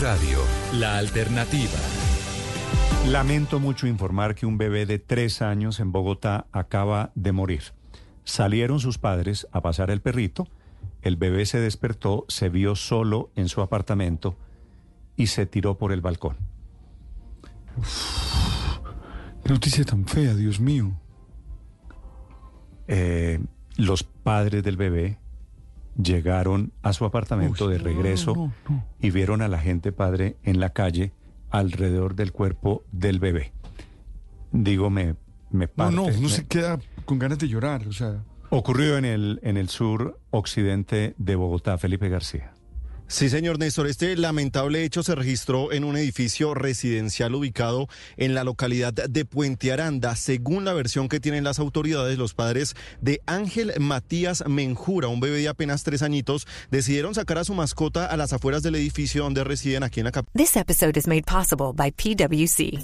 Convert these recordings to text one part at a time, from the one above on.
Radio, la alternativa. Lamento mucho informar que un bebé de tres años en Bogotá acaba de morir. Salieron sus padres a pasar el perrito. El bebé se despertó, se vio solo en su apartamento y se tiró por el balcón. qué noticia tan fea, Dios mío. Eh, los padres del bebé llegaron a su apartamento Uy, de no, regreso no, no. y vieron a la gente padre en la calle alrededor del cuerpo del bebé. Digo, me, me No, parte. no, uno me- se queda con ganas de llorar, o sea. Ocurrió en el, en el sur occidente de Bogotá, Felipe García. Sí, señor Néstor, este lamentable hecho se registró en un edificio residencial ubicado en la localidad de Puente Aranda. Según la versión que tienen las autoridades, los padres de Ángel Matías Menjura, un bebé de apenas tres añitos, decidieron sacar a su mascota a las afueras del edificio donde residen aquí en la capital. This episode is made possible by PWC.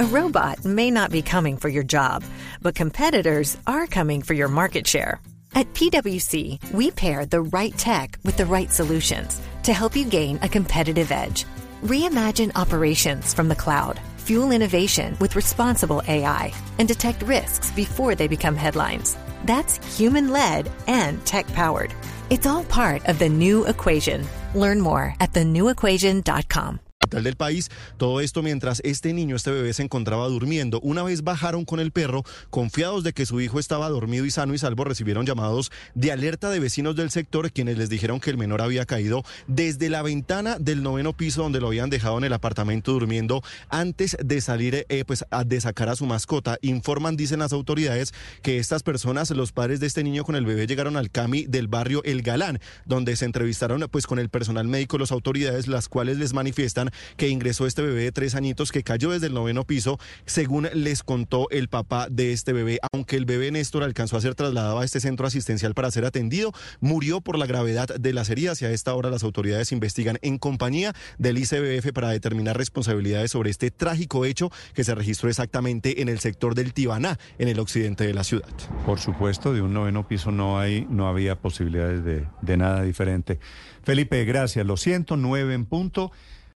A robot may not be coming for your job, but competitors are coming for your market share. At PWC, we pair the right tech with the right solutions to help you gain a competitive edge. Reimagine operations from the cloud, fuel innovation with responsible AI, and detect risks before they become headlines. That's human led and tech powered. It's all part of the new equation. Learn more at thenewequation.com. del país. Todo esto mientras este niño, este bebé, se encontraba durmiendo. Una vez bajaron con el perro, confiados de que su hijo estaba dormido y sano y salvo, recibieron llamados de alerta de vecinos del sector, quienes les dijeron que el menor había caído desde la ventana del noveno piso donde lo habían dejado en el apartamento durmiendo antes de salir, eh, pues, de sacar a su mascota. Informan, dicen las autoridades, que estas personas, los padres de este niño con el bebé, llegaron al CAMI del barrio El Galán, donde se entrevistaron pues con el personal médico, las autoridades, las cuales les manifiestan que ingresó este bebé de tres añitos que cayó desde el noveno piso, según les contó el papá de este bebé. Aunque el bebé Néstor alcanzó a ser trasladado a este centro asistencial para ser atendido, murió por la gravedad de las heridas y a esta hora las autoridades investigan en compañía del ICBF para determinar responsabilidades sobre este trágico hecho que se registró exactamente en el sector del Tibaná, en el occidente de la ciudad. Por supuesto, de un noveno piso no hay, no había posibilidades de, de nada diferente. Felipe, gracias. Lo siento, nueve en punto.